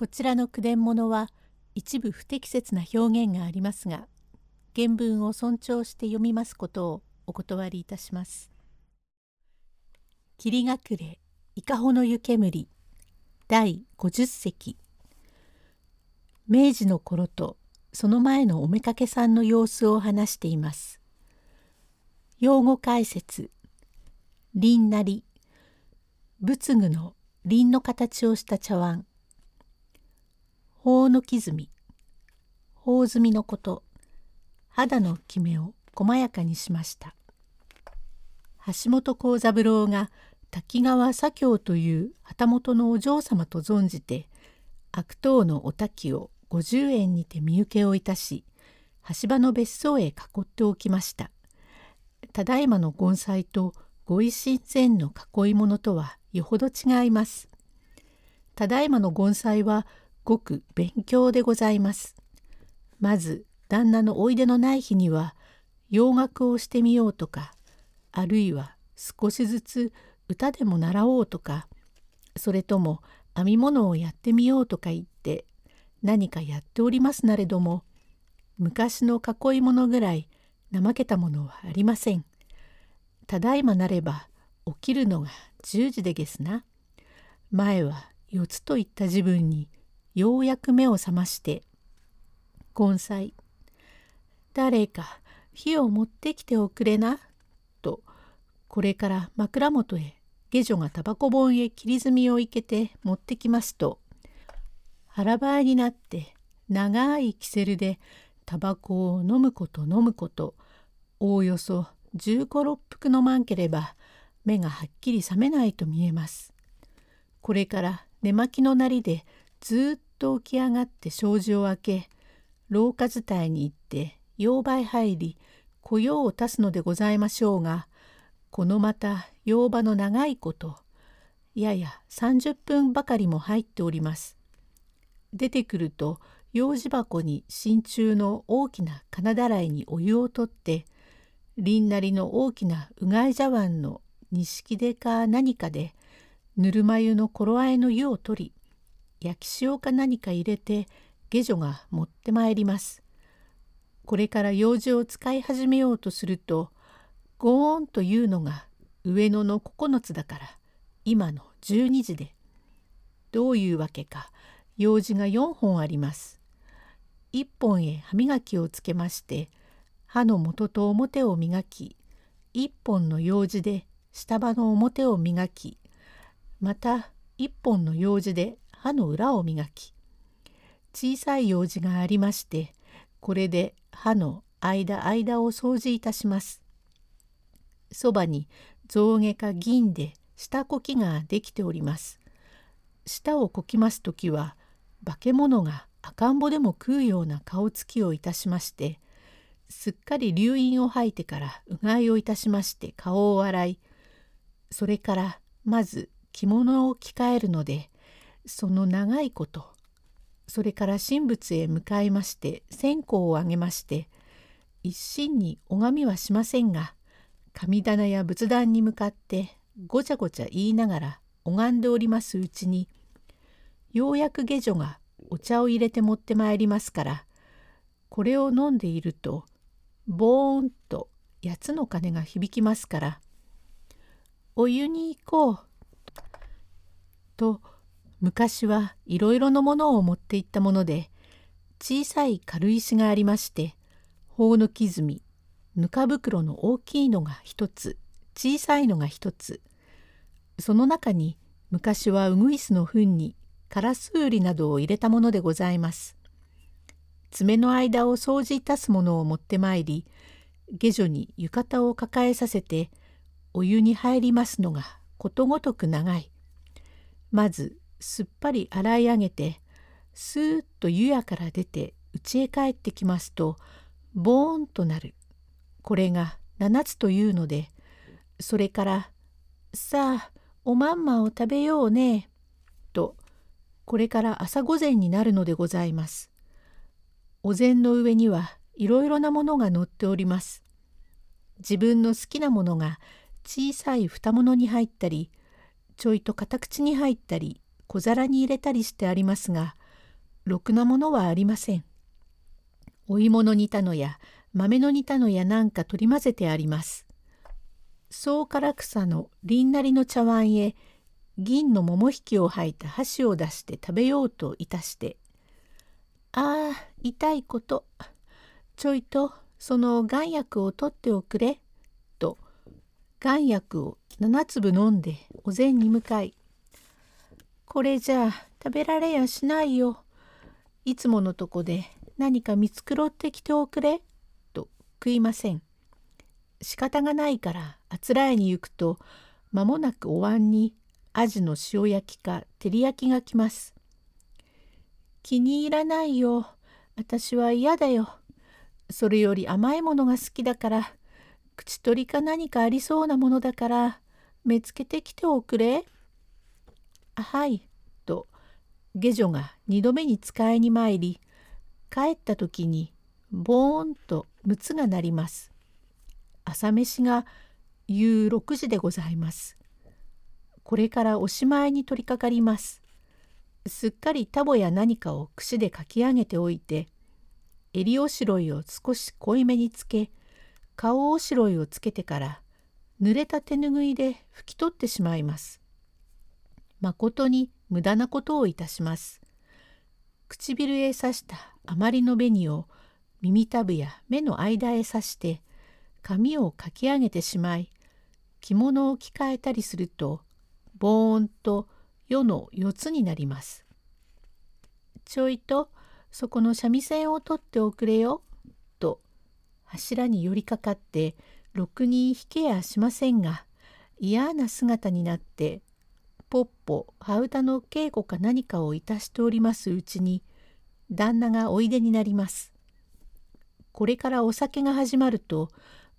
こちらの句伝物は一部不適切な表現がありますが原文を尊重して読みますことをお断りいたします。霧隠れ伊香保の湯煙第50席明治の頃とその前のおめかけさんの様子を話しています。用語解説輪なり仏具の輪の形をした茶碗頬の傷み。頬積みのこと。肌のきめを細やかにしました。橋本幸三郎が滝川左京という旗本のお嬢様と存じて悪党のお滝を50円にて身請けをいたし橋場の別荘へ囲っておきました。ただいまの盆栽とご一心前の囲い物とはよほど違います。ただいまの盆栽はごく勉強でございます。まず旦那のおいでのない日には洋楽をしてみようとかあるいは少しずつ歌でも習おうとかそれとも編み物をやってみようとか言って何かやっておりますなれども昔の囲い物ぐらい怠けたものはありません。ただいまなれば起きるのが10時でげすな。前は4つといった自分にようやく目を覚まして「根菜誰か火を持ってきておくれな」とこれから枕元へ下女がタバコ本へ切り積みを生けて持ってきますと腹ばいになって長いキセルでタバコを飲むこと飲むことおおよそ15、6服飲まんければ目がはっきり覚めないと見えます。これから寝巻きのなりでずっと起き上がって障子を開け廊下伝いに行って妖場へ入り雇用を足すのでございましょうがこのまた妖場の長いことやや30分ばかりも入っております。出てくると用事箱に真鍮の大きな金だらいにお湯を取ってりんなりの大きなうがい茶碗の錦でか何かでぬるま湯の頃合いの湯を取り焼き塩か何か入れて下女が持ってまいります。これから用事を使い始めようとするとゴーンというのが上野の9つだから今の12時でどういうわけか用事が4本あります。1本へ歯磨きをつけまして歯の元と表を磨き1本の用事で下歯の表を磨きまた1本の用事で歯の裏を磨き小さい用事がありましてこれで歯の間間を掃除いたします。そばに象牙か銀で下こきができております。舌をこきます時は化け物が赤ん坊でも食うような顔つきをいたしましてすっかり流飲を吐いてからうがいをいたしまして顔を洗いそれからまず着物を着替えるのでその長いことそれから神仏へ向かいまして線香をあげまして一心に拝みはしませんが神棚や仏壇に向かってごちゃごちゃ言いながら拝んでおりますうちにようやく下女がお茶を入れて持ってまいりますからこれを飲んでいるとボーンと八つの鐘が響きますから「お湯に行こう」と昔はいろいろなものを持っていったもので小さい軽石がありまして頬の傷みぬか袋の大きいのが一つ小さいのが一つその中に昔はウグイスの糞にカラスウリなどを入れたものでございます。爪の間を掃除いたすものを持ってまいり下女に浴衣を抱えさせてお湯に入りますのがことごとく長い。まずすっぱり洗い上げてスーッと湯屋から出て家へ帰ってきますとボーンとなるこれが7つというのでそれから「さあおまんまを食べようね」とこれから朝御前になるのでございます。お膳の上にはいろいろなものが載っております。自分の好きなものが小さい蓋物に入ったりちょいと片口に入ったり小皿に入れたりしてありますがろくなものはありません。お芋の煮たのや豆の煮たのやなんか取り混ぜてあります。総唐草のりんなりの茶碗へ銀の桃引きを履いた箸を出して食べようといたして「ああ痛いことちょいとその丸薬を取っておくれ」と丸薬を7粒飲んでお膳に向かい「これじゃあ食べられやしないよ。いつものとこで何か見繕ってきておくれ」と食いません。仕方がないからあつらえに行くと間もなくお椀にアジの塩焼きか照り焼きが来ます。気に入らないよ。私は嫌だよ。それより甘いものが好きだから、口取りか何かありそうなものだから、目つけてきておくれ。はい。と、下女が二度目に使いに参り、帰った時に、ボーンとむつが鳴ります。朝飯が夕6時でございます。これからおしまいに取り掛かります。すっかりタボや何かを串でかき上げておいて、襟おしろいを少し濃いめにつけ、顔おしろいをつけてから、濡れた手ぬぐいで拭き取ってしまいます。まことに無駄なことをいたします。唇へ刺したあまりの紅を耳たぶや目の間へ刺して髪をかき上げてしまい着物を着替えたりするとボーンと世の四つになります。ちょいとそこの三味線を取っておくれよ」と柱に寄りかかってろくに弾けやしませんが嫌な姿になってポッポ羽歌の稽古か何かをいたしておりますうちに旦那がおいでになります。これからお酒が始まると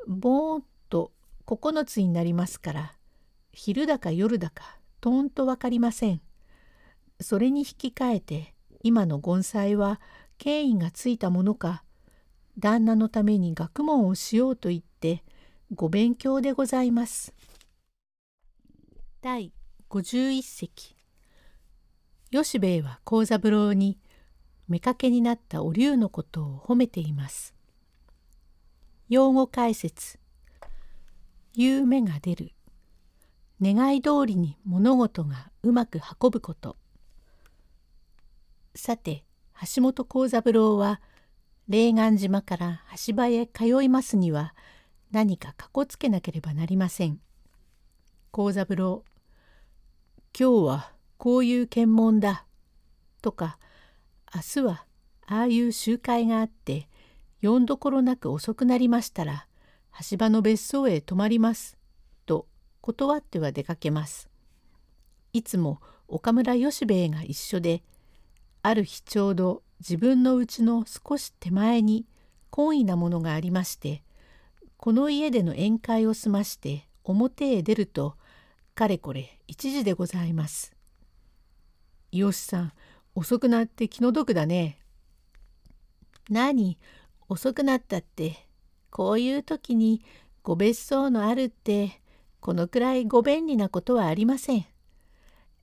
ボーンと9つになりますから昼だか夜だかとんと分かりません。それに引き換えて今の盆栽は権威がついたものか旦那のために学問をしようと言ってご勉強でございます。第51席吉兵衛は幸三郎に妾になったお龍のことを褒めています。用語解説言う目が出る願い通りに物事がうまく運ぶことさて橋本幸三郎は霊岸島から橋場へ通いますには何かかこつけなければなりません。幸三郎今日はこういう検問だとか明日はああいう集会があってよんどころなく遅くなりましたら橋場の別荘へ泊まりますと断っては出かけます。いつも岡村吉兵衛が一緒である日ちょうど自分の家の少し手前に懇意なものがありましてこの家での宴会を済まして表へ出るとかれこれ一時でございます。よしさん遅くなって気の毒だね。何？遅くなったってこういう時にご別荘のあるってこのくらいご便利なことはありません。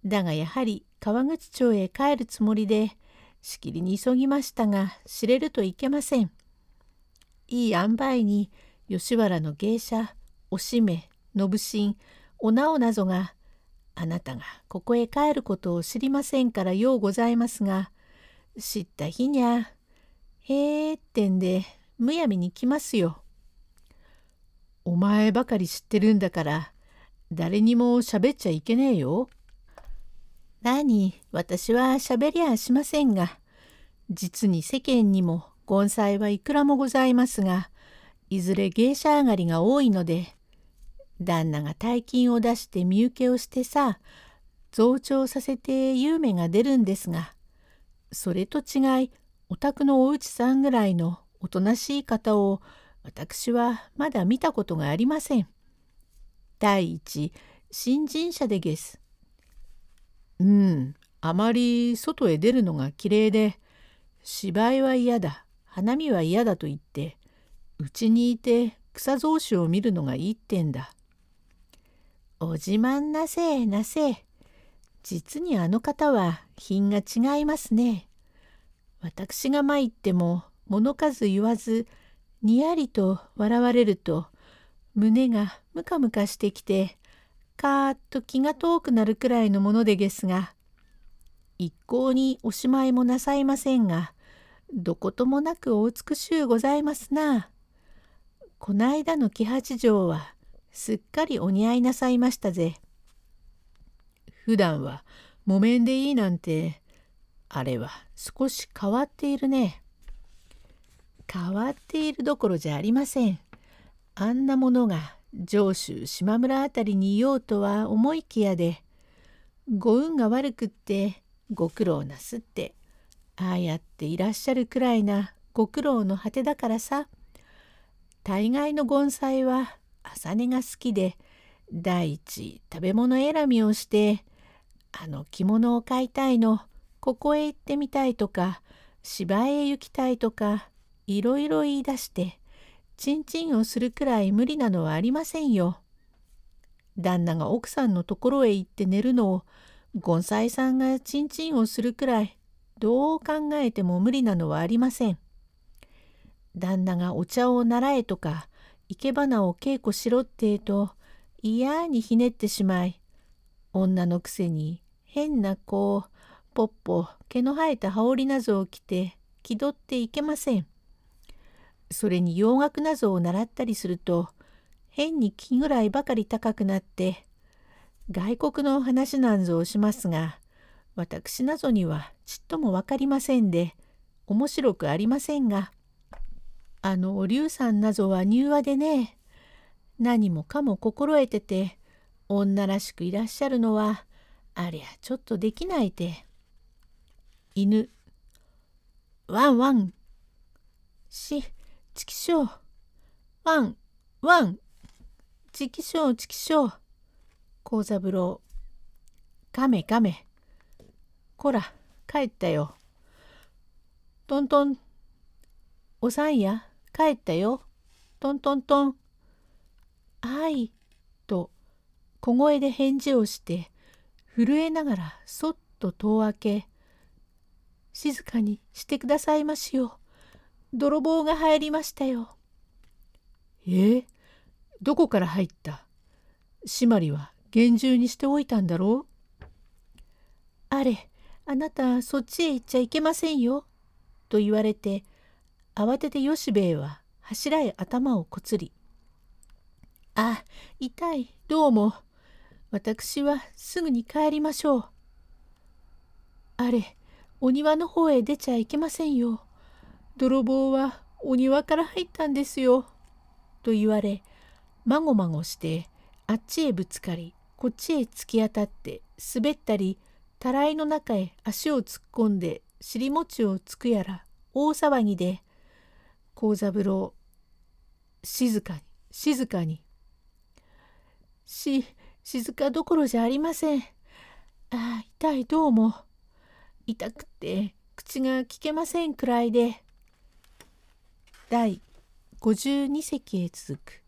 だがやはり川口町へ帰るつもりでしきりに急ぎましたが知れるといけません。いい塩梅に吉原の芸者おしめ信新お直なぞがあなたがここへ帰ることを知りませんからようございますが知った日にゃへえってんでむやみに来ますよ。お前ばかり知ってるんだから誰にも喋っちゃいけねえよ。何私は喋りゃしませんが実に世間にも盆栽はいくらもございますがいずれ芸者上がりが多いので旦那が大金を出して身請けをしてさ増長させて有名が出るんですがそれと違いお宅のおうちさんぐらいのおとなしい方を私はまだ見たことがありません。第一、新人者でげす。うん、あまり外へ出るのがきれいで、芝居は嫌だ、花見は嫌だと言って、うちにいて草草子を見るのがいいってんだ。お自慢なせえなせえ。実にあの方は品が違いますね。私が参っても物数言わずにやりと笑われると胸がムカムカしてきてカーッと気が遠くなるくらいのものでげすが一向におしまいもなさいませんがどこともなくお美しゅうございますな。こないだの喜八条はすっかりお似合いなさいましたぜ。普段は木綿でいいなんてあれは少し変わっているね。変わっているどころじゃありません。あんなものが上州島村あたりにいようとは思いきやでご運が悪くってご苦労なすってああやっていらっしゃるくらいなご苦労の果てだからさ大概の盆栽は朝寝が好きで第一食べ物選びをしてあの着物を買いたいのここへ行ってみたいとか芝へ行きたいとかいろいろ言い出してちんちんをするくらい無理なのはありませんよ。旦那が奥さんのところへ行って寝るのをゴンサイさんがちんちんをするくらいどう考えても無理なのはありません。旦那がお茶を習えとか生け花を稽古しろってえと嫌にひねってしまい女のくせに変なこうぽっぽ毛の生えた羽織なぞを着て気取っていけません。それに洋楽なぞを習ったりすると変に気ぐらいばかり高くなって外国の話なんぞをしますが私なぞにはちっとも分かりませんで面白くありませんがあのお龍さんなぞは柔和でね。何もかも心得てて女らしくいらっしゃるのはありゃちょっとできないて。犬。ワンワン。しちきしょう。ワンワン。ちきしょうちきしょう。幸三郎。カメカメ。こら帰ったよ。トントン。おさんや。帰ったよトントントンはいと小声で返事をして震えながらそっと戸を開け静かにしてくださいましよ。泥棒が入りましたよ。え、どこから入った？締まりは厳重にしておいたんだろう？あれ、あなたそっちへ行っちゃいけませんよ。と言われて、慌てて吉兵衛は柱へ頭をこつり。あ、痛い、どうも。私はすぐに帰りましょう。あれ、お庭の方へ出ちゃいけませんよ。泥棒はお庭から入ったんですよ。と言われ、まごまごしてあっちへぶつかり、こっちへ突き当たって滑ったり、たらいの中へ足を突っ込んで尻餅をつくやら大騒ぎで、幸三郎、静かに、静かに。し、静かどころじゃありません。ああ、痛いどうも。痛くて口が聞けませんくらいで第52席へ続く